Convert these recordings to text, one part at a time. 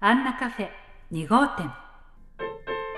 アンナカフェ2号店。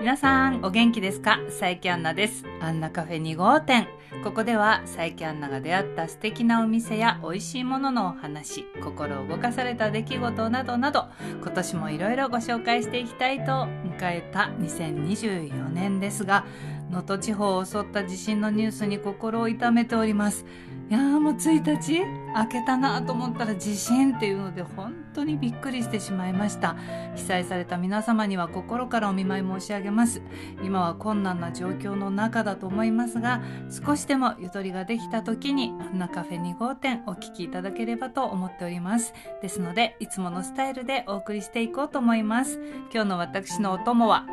皆さんお元気ですか？佐伯アンナです。アンナカフェ2号店。ここでは佐伯アンナが出会った素敵なお店や美味しいもののお話心動かされた出来事などなど今年もいろいろご紹介していきたいと迎えた2024年ですが能登地方を襲った地震のニュースに心を痛めております。いやーもう1日明けたなと思ったら地震っていうので本当にびっくりしてしまいました。被災された皆様には心からお見舞い申し上げます。今は困難な状況の中だと思いますが少しでもゆとりができた時にアンナカフェ2号店お聞きいただければと思っております。ですのでいつものスタイルでお送りしていこうと思います。今日の私のお供は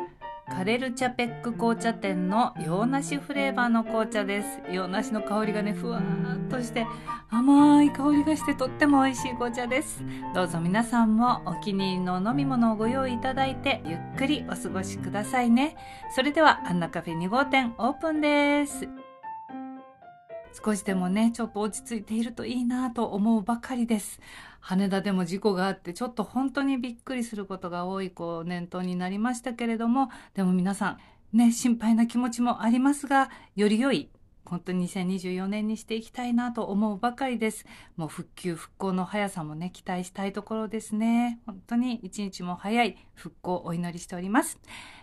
カレルチャペック紅茶店の洋梨フレーバーの紅茶です。洋梨の香りがねふわーっとして甘い香りがしてとっても美味しい紅茶です。どうぞ皆さんもお気に入りの飲み物をご用意いただいてゆっくりお過ごしくださいね。それではアンナカフェ2号店オープンです。少しでもねちょっと落ち着いているといいなと思うばかりです羽田でも事故があってちょっと本当にびっくりすることが多いこう念頭になりましたけれどもでも皆さんね心配な気持ちもありますがより良い本当に2024年にしていきたいなと思うばかりです。もう復旧復興の速さもね、期待したいところですね。本当に一日も早い復興をお祈りしております。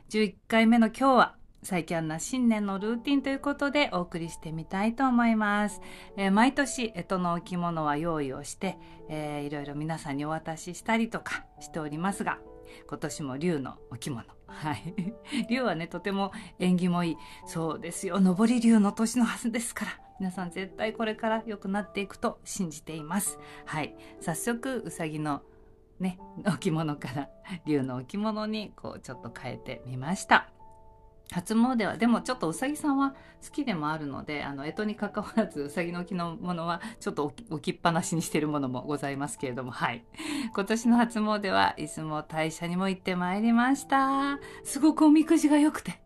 11回目の今日は最近な新年のルーティンということでお送りしてみたいと思います。えー、毎年、干支の置物は用意をして、えー、いろいろ皆さんにお渡ししたりとかしておりますが、今年も竜の置物。はい。竜はね、とても縁起もいい。そうですよ。上り竜の年のはずですから。皆さん絶対これから良くなっていくと信じています。はい。早速、うさぎのね、置物から竜の置物にこうちょっと変えてみました。初詣はでもちょっとうさぎさんは好きでもあるのであの干支にかかわらずうさぎの木のものはちょっと置きっぱなしにしてるものもございますけれどもはい今年の初詣は出雲大社にも行ってまいりましたすごくおみくじが良くて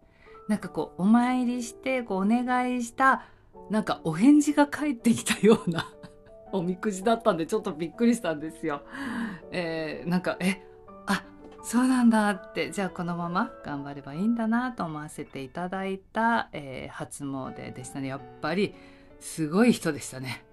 なんかこうお参りしてこうお願いしたなんかお返事が返ってきたような おみくじだったんでちょっとびっくりしたんですよ。えー、なんかえそうなんだって。じゃあこのまま頑張ればいいんだなと思わせていただいた、えー、初詣でしたね。やっぱりすごい人でしたね。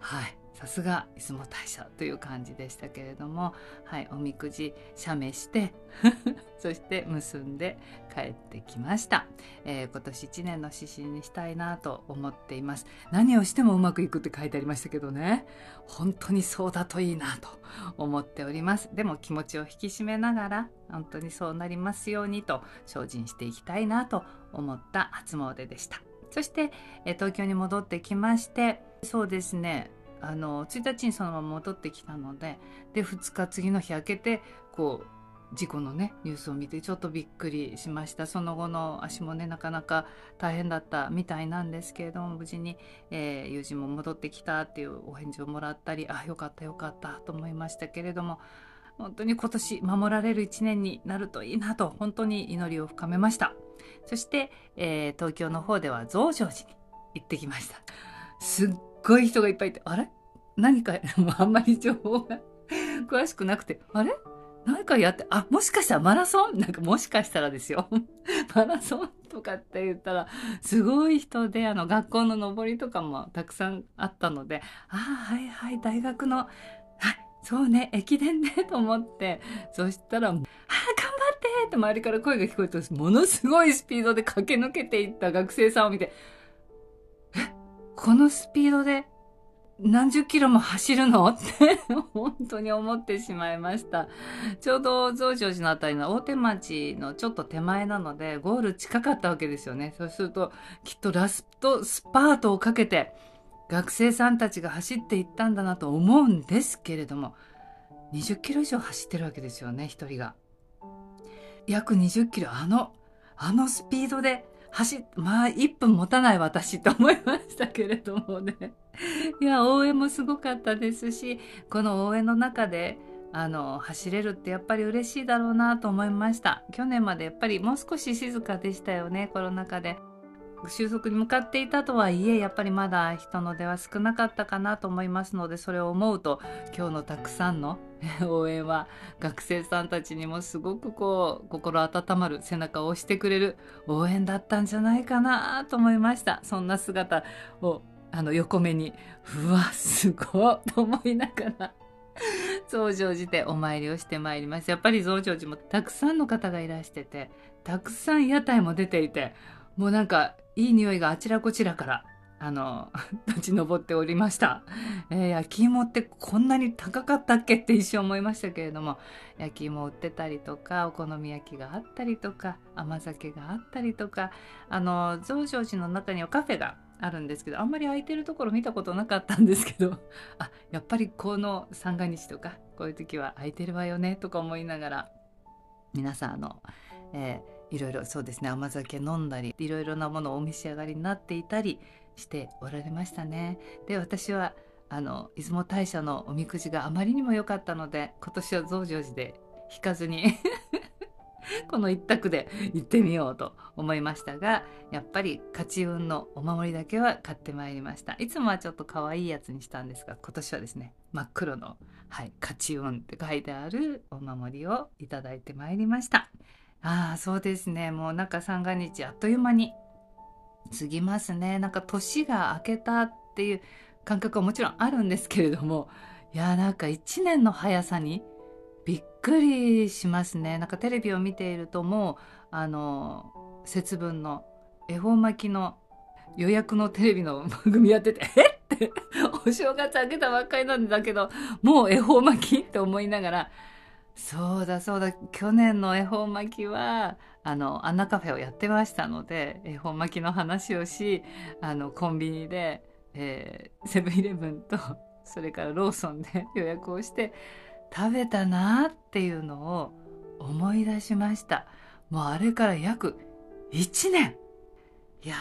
はい。さすが出雲大社という感じでしたけれども、はい、おみくじ写メして そして結んで帰ってきました、えー、今年1年の指針にしたいなと思っています。何をしてもうまくいくって書いてありましたけどね。本当にそうだといいなと思っております。でも気持ちを引き締めながら本当にそうなりますようにと精進していきたいなと思った初詣でした。そして、え、東京に戻ってきましてそうですね。あの1日にそのまま戻ってきたのでで2日次の日明けてこう事故のねニュースを見てちょっとびっくりしました。その後の足もねなかなか大変だったみたいなんですけれども無事に、えー、友人も戻ってきたっていうお返事をもらったりあよかったよかったと思いましたけれども本当に今年守られる1年になるといいなと本当に祈りを深めました。そして、えー、東京の方では増上寺に行ってきました。すっごい人がいっぱいいて、あれ？何か、あんまり情報が詳しくなくて、あれ？何かやって、あ、もしかしたらマラソン？なんかもしかしたらですよ。マラソンとかって言ったら、すごい人で、あの、学校の上りとかもたくさんあったので、ああ、はいはい、大学の、はい、そうね、駅伝ね、と思って、そしたら、ああ、頑張ってって周りから声が聞こえて、ものすごいスピードで駆け抜けていった学生さんを見て、えこのスピードで何十キロも走るの？って 本当に思ってしまいました。ちょうど増上寺のあたりの大手町のちょっと手前なので、ゴール近かったわけですよね。そうすると、きっとラストスパートをかけて、学生さんたちが走っていったんだなと思うんですけれども、20キロ以上走ってるわけですよね、一人が。約20キロ、あの、あのスピードで走まあ、1分持たない私と思いましたけれどもね。いや、応援もすごかったですし、この応援の中で、あの、走れるってやっぱり嬉しいだろうなと思いました。去年までやっぱりもう少し静かでしたよね、コロナ禍で。収束に向かっていたとはいえやっぱりまだ人の出は少なかったかなと思いますのでそれを思うと今日のたくさんの 応援は学生さんたちにもすごくこう心温まる背中を押してくれる応援だったんじゃないかなと思いました。そんな姿をあの横目にうわすごいと思いながら増上寺でお参りをしてまいりましたやっぱり増上寺もたくさんの方がいらしててたくさん屋台も出ていてもうなんかいい匂いがあちらこちらからあの 立ち上っておりました、えー、焼き芋ってこんなに高かったっけ？って一瞬思いましたけれども焼き芋売ってたりとかお好み焼きがあったりとか甘酒があったりとかあの増上寺の中にはカフェがあるんですけどあんまり空いてるところ見たことなかったんですけど あやっぱりこの三が日とかこういう時は空いてるわよねとか思いながら皆さんあの、えー、いろいろそうですね甘酒飲んだりいろいろなものをお召し上がりになっていたりしておられましたね。で私はあの出雲大社のおみくじがあまりにも良かったので今年は増上寺で引かずに この一択で行ってみようと思いましたがやっぱり勝ち運のお守りだけは買ってまいりましたいつもはちょっと可愛いやつにしたんですが今年はですね真っ黒の、はい、勝ち運って書いてあるお守りをいただいてまいりましたああそうですね。もうなんか三が日あっという間に過ぎますね。なんか年が明けたっていう感覚はもちろんあるんですけれども。いやなんか1年の速さにびっくりしますね。なんかテレビを見ているともうあの節分の恵方巻きの予約のテレビの番組やってて「えっ?」てお正月明けたばっかりなんだけどもう恵方巻き？って思いながらそうだそうだ。去年の恵方巻きはあのアンナカフェをやってましたので恵方巻きの話をしあのコンビニでえセブンイレブンとそれからローソンで予約をして食べたなっていうのを思い出しました。もうあれから約1年。いや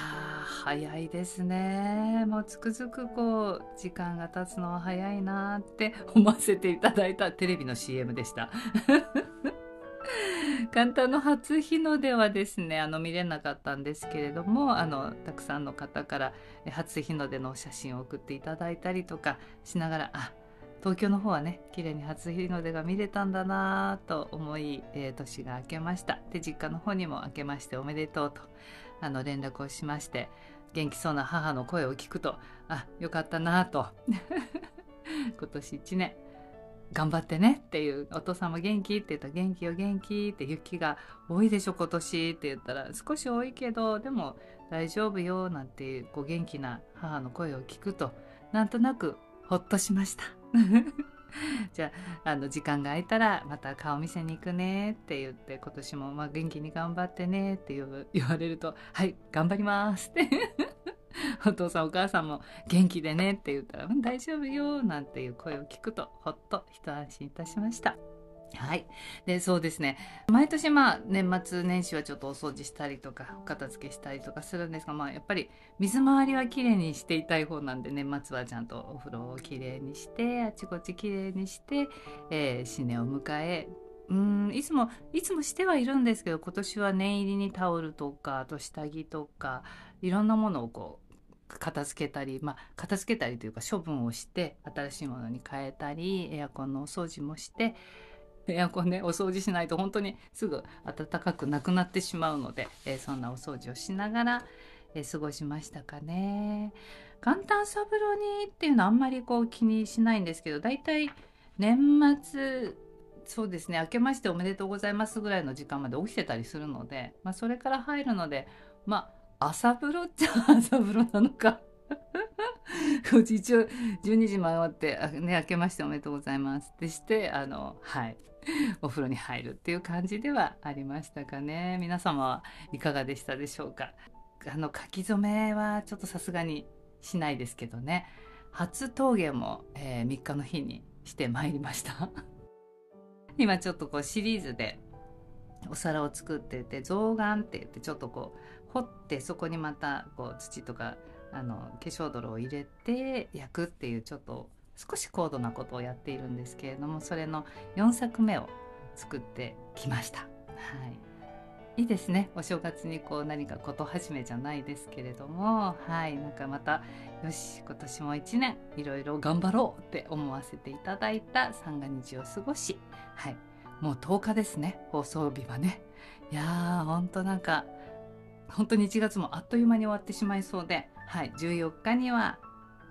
早いですね。もうつくづくこう時間が経つのは早いなって思わせていただいたテレビの CM でした。簡単の初日の出はですねあの見れなかったんですけれどもあのたくさんの方から初日の出の写真を送っていただいたりとかしながらあ東京の方はね綺麗に初日の出が見れたんだなと思い、えー、年が明けました。で実家の方にも明けましておめでとうとあの連絡をしまして元気そうな母の声を聞くとあよかったなと 今年1年頑張ってねっていうお父さんも元気って言ったら元気よ元気って雪が多いでしょ今年って言ったら少し多いけどでも大丈夫よなんていうこう元気な母の声を聞くとなんとなくほっとしました。じゃああの時間が空いたらまた顔見せに行くねって言って今年もま元気に頑張ってねって 言われると「はい頑張ります」って お父さんお母さんも元気でねって言ったら「大丈夫よ」なんていう声を聞くとほっと一安心いたしました。はい。で、そうですね。毎年まあ年末年始はちょっとお掃除したりとか、お片付けしたりとかするんですが、まあやっぱり水回りはきれいにしていたい方なんで、年末はちゃんとお風呂をきれいにして、あちこちきれいにして、えー、新年を迎え、うんいつもいつもしてはいるんですけど今年は念入りにタオルとかあと下着とかいろんなものをこう片付けたり、まあ、片付けたりというか処分をして新しいものに変えたりエアコンのお掃除もして エアコンねお掃除しないと本当にすぐ暖かくなくなってしまうので、えー、そんなお掃除をしながら、えー、過ごしましたかね。元旦三郎にっていうのはあんまりこう気にしないんですけど大体年末そうですね明けましておめでとうございますぐらいの時間まで起きてたりするので、まあ、それから入るのでまあ朝風呂っちゃ 朝風呂なのか。一応12時回ってね明けましておめでとうございます。ってしてあのはい。お風呂に入るっていう感じではありましたかね。皆様はいかがでしたでしょうか。あの書き初めはちょっとさすがにしないですけどね。初陶芸も、えー、3日の日にしてまいりました。今ちょっとこうシリーズでお皿を作ってて象眼って言ってちょっとこう掘ってそこにまたこう土とかあの化粧泥を入れて焼くっていうちょっと少し高度なことをやっているんですけれどもそれの4作目を作ってきました。はい。いいですね。お正月にこう何かこと始めじゃないですけれどもはい。なんかまたよし今年も一年いろいろ頑張ろうって思わせていただいた三が日を過ごしはい。もう10日ですね。放送日はね。いやーほんとなんか本当に1月もあっという間に終わってしまいそうではい。14日には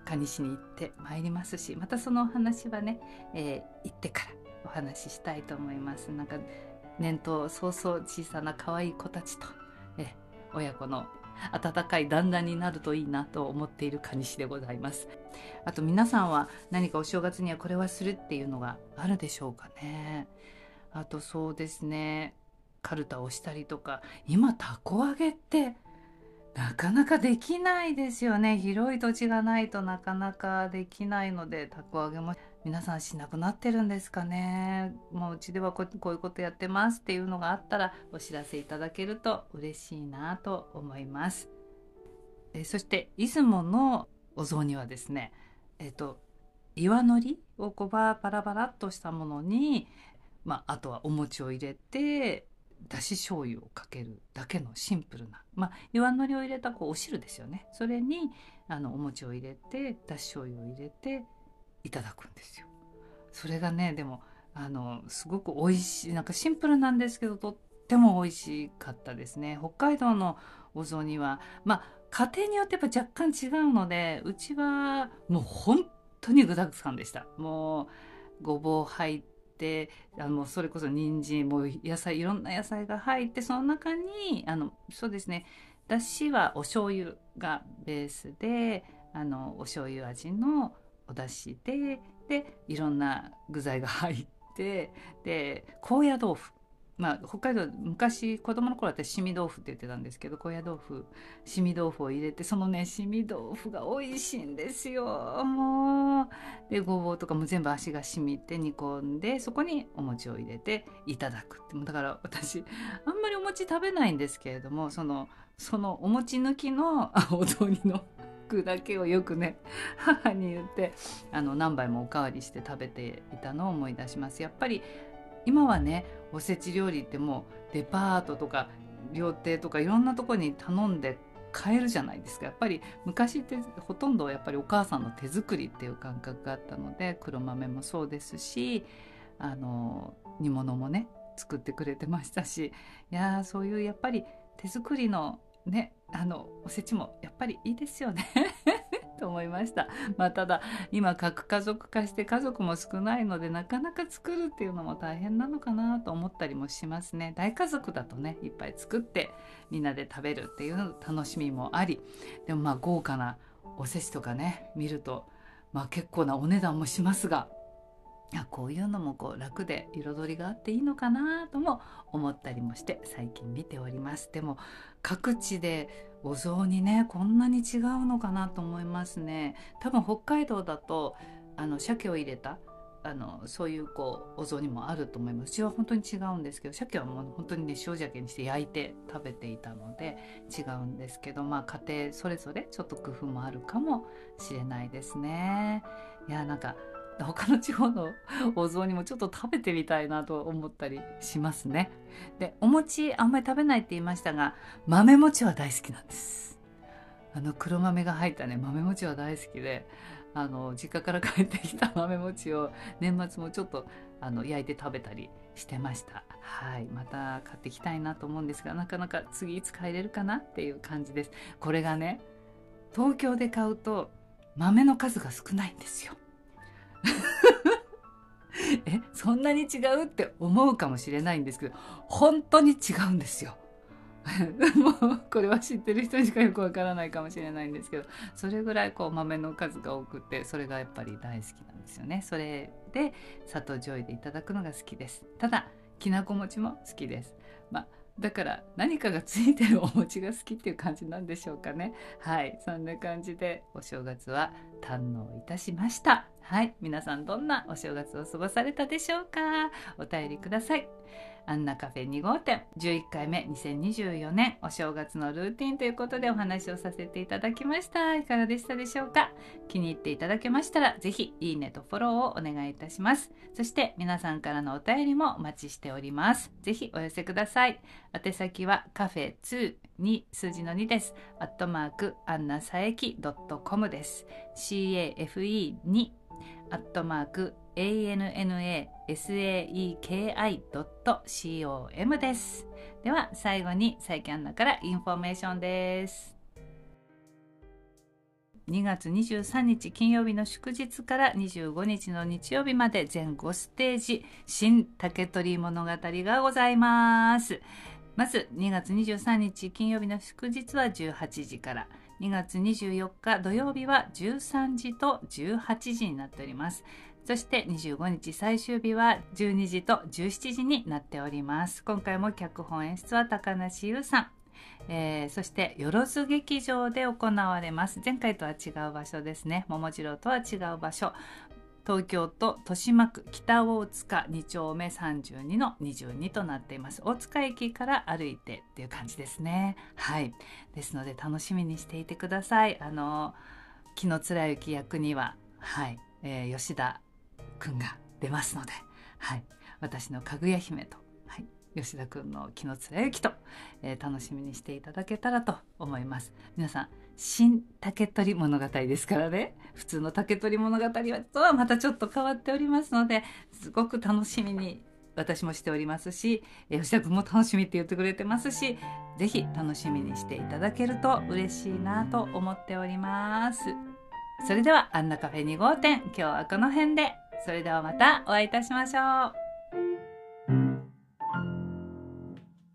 蟹市に行ってまいりますしまたそのお話はね、えー、行ってからお話ししたいと思います。なんか年頭早々小さな可愛い子たちと、え親子の温かい旦那になるといいなと思っている蟹市でございます。あと皆さんは何かお正月にはこれはするっていうのがあるでしょうかね。あとそうですねカルタをしたりとか今たこ揚げってなかなかできないですよね。広い土地がないとなかなかできないのでたこ揚げも皆さんしなくなってるんですかね。もううちではこういうことやってますっていうのがあったらお知らせいただけると嬉しいなと思います。えそして出雲のお雑煮はですねえっと岩のりをこうバラバラっとしたものに、まあ、あとはお餅を入れてだし醤油をかけるだけのシンプルな、まあ、岩のりを入れたこうお汁ですよねそれにあのお餅を入れてだし醤油を入れていただくんですよ。それがねでもあのすごく美味しいなんかシンプルなんですけどとっても美味しかったですね。北海道のお雑煮はまあ家庭によってやっぱ若干違うのでうちはもう本当に具だくさんでした。もうごぼう入ってあのそれこそ人参も野菜いろんな野菜が入ってその中にあのそうですねだしはお醤油がベースであのお醤油味のおだしででいろんな具材が入ってで高野豆腐まあ、北海道昔子供の頃私しみ豆腐って言ってたんですけど高野豆腐しみ豆腐を入れてそのねしみ豆腐が美味しいんですよ。もう。でごぼうとかも全部足が染みて煮込んでそこにお餅を入れていただくって。だから私あんまりお餅食べないんですけれどもそのそのお餅抜きのお雑煮の具だけをよくね母に言ってあの何杯もおかわりして食べていたのを思い出します。やっぱり今はねおせち料理ってもうデパートとか料亭とかいろんなとこに頼んで買えるじゃないですか。やっぱり昔ってほとんどやっぱりお母さんの手作りっていう感覚があったので黒豆もそうですしあの煮物もね作ってくれてましたしいやそういうやっぱり手作りのねあのおせちもやっぱりいいですよね。と思いました。まあ、ただ今核家族化して家族も少ないのでなかなか作るっていうのも大変なのかなと思ったりもしますね。大家族だとねいっぱい作ってみんなで食べるっていう楽しみもありでもまあ豪華なおせちとかね見るとまあ結構なお値段もしますがあこういうのもこう楽で彩りがあっていいのかなとも思ったりもして最近見ておりますでも各地でお雑煮ねこんなに違うのかなと思いますね。多分北海道だとあの鮭を入れたあのそういうこうお雑煮もあると思います。うちは本当に違うんですけど鮭はもう本当にね塩鮭にして焼いて食べていたので違うんですけどまあ家庭それぞれちょっと工夫もあるかもしれないですね。いやなんか他の地方のお雑煮もちょっと食べてみたいなと思ったりしますね。でお餅あんまり食べないって言いましたが豆餅は大好きなんです。あの黒豆が入ったね豆餅は大好きであの実家から帰ってきた 豆餅を年末もちょっとあの焼いて食べたりしてましたはいまた買ってきたいなと思うんですがなかなか次いつ帰れるかなっていう感じですこれがね東京で買うと豆の数が少ないんですよ えそんなに違うって思うかもしれないんですけど本当に違うんですよ。もうこれは知ってる人にしかよくわからないかもしれないんですけどそれぐらいこう豆の数が多くてそれがやっぱり大好きなんですよね。それで砂糖醤油でいただくのが好きです。ただきなこ餅も好きです。まあだから何かがついてるお餅が好きっていう感じなんでしょうかね。はい。そんな感じでお正月は堪能いたしました。はい。皆さんどんなお正月を過ごされたでしょうか？お便りください。アンナカフェ2号店。11回目。2024年。お正月のルーティンということでお話をさせていただきました。いかがでしたでしょうか？気に入っていただけましたらぜひいいねとフォローをお願いいたします。そして皆さんからのお便りもお待ちしております。ぜひお寄せください。宛先はカフェ2に数字の2です。アットマーク annasaeki.com です。CAFE2 アットマーク annasaeki.com です。では最後に冴木杏奈からインフォメーションです。2月23日金曜日の祝日から25日の日曜日まで全5ステージ新竹取物語がございます。まず2月23日金曜日の祝日は18時から2月24日土曜日は13時と18時になっております。そして25日最終日は12時と17時になっております。今回も脚本演出は高梨優さん。えー、そしてよろず劇場で行われます前回とは違う場所ですね桃次郎とは違う場所東京都豊島区北大塚2丁目32の22となっています。大塚駅から歩いてっていう感じですね。はい。ですので楽しみにしていてください。あの木の貫之役にははい、えー、吉田くんが出ますので、はい、私のかぐや姫と、吉田くんの木の貫之と、えー、楽しみにしていただけたらと思います。皆さん新竹取物語ですからね普通の竹取物語とはまたちょっと変わっておりますのですごく楽しみに私もしておりますし吉田君も楽しみって言ってくれてますし是非楽しみにしていただけると嬉しいなと思っておりますそれではアンナカフェ2号店今日はこの辺でそれではまたお会いいたしましょう。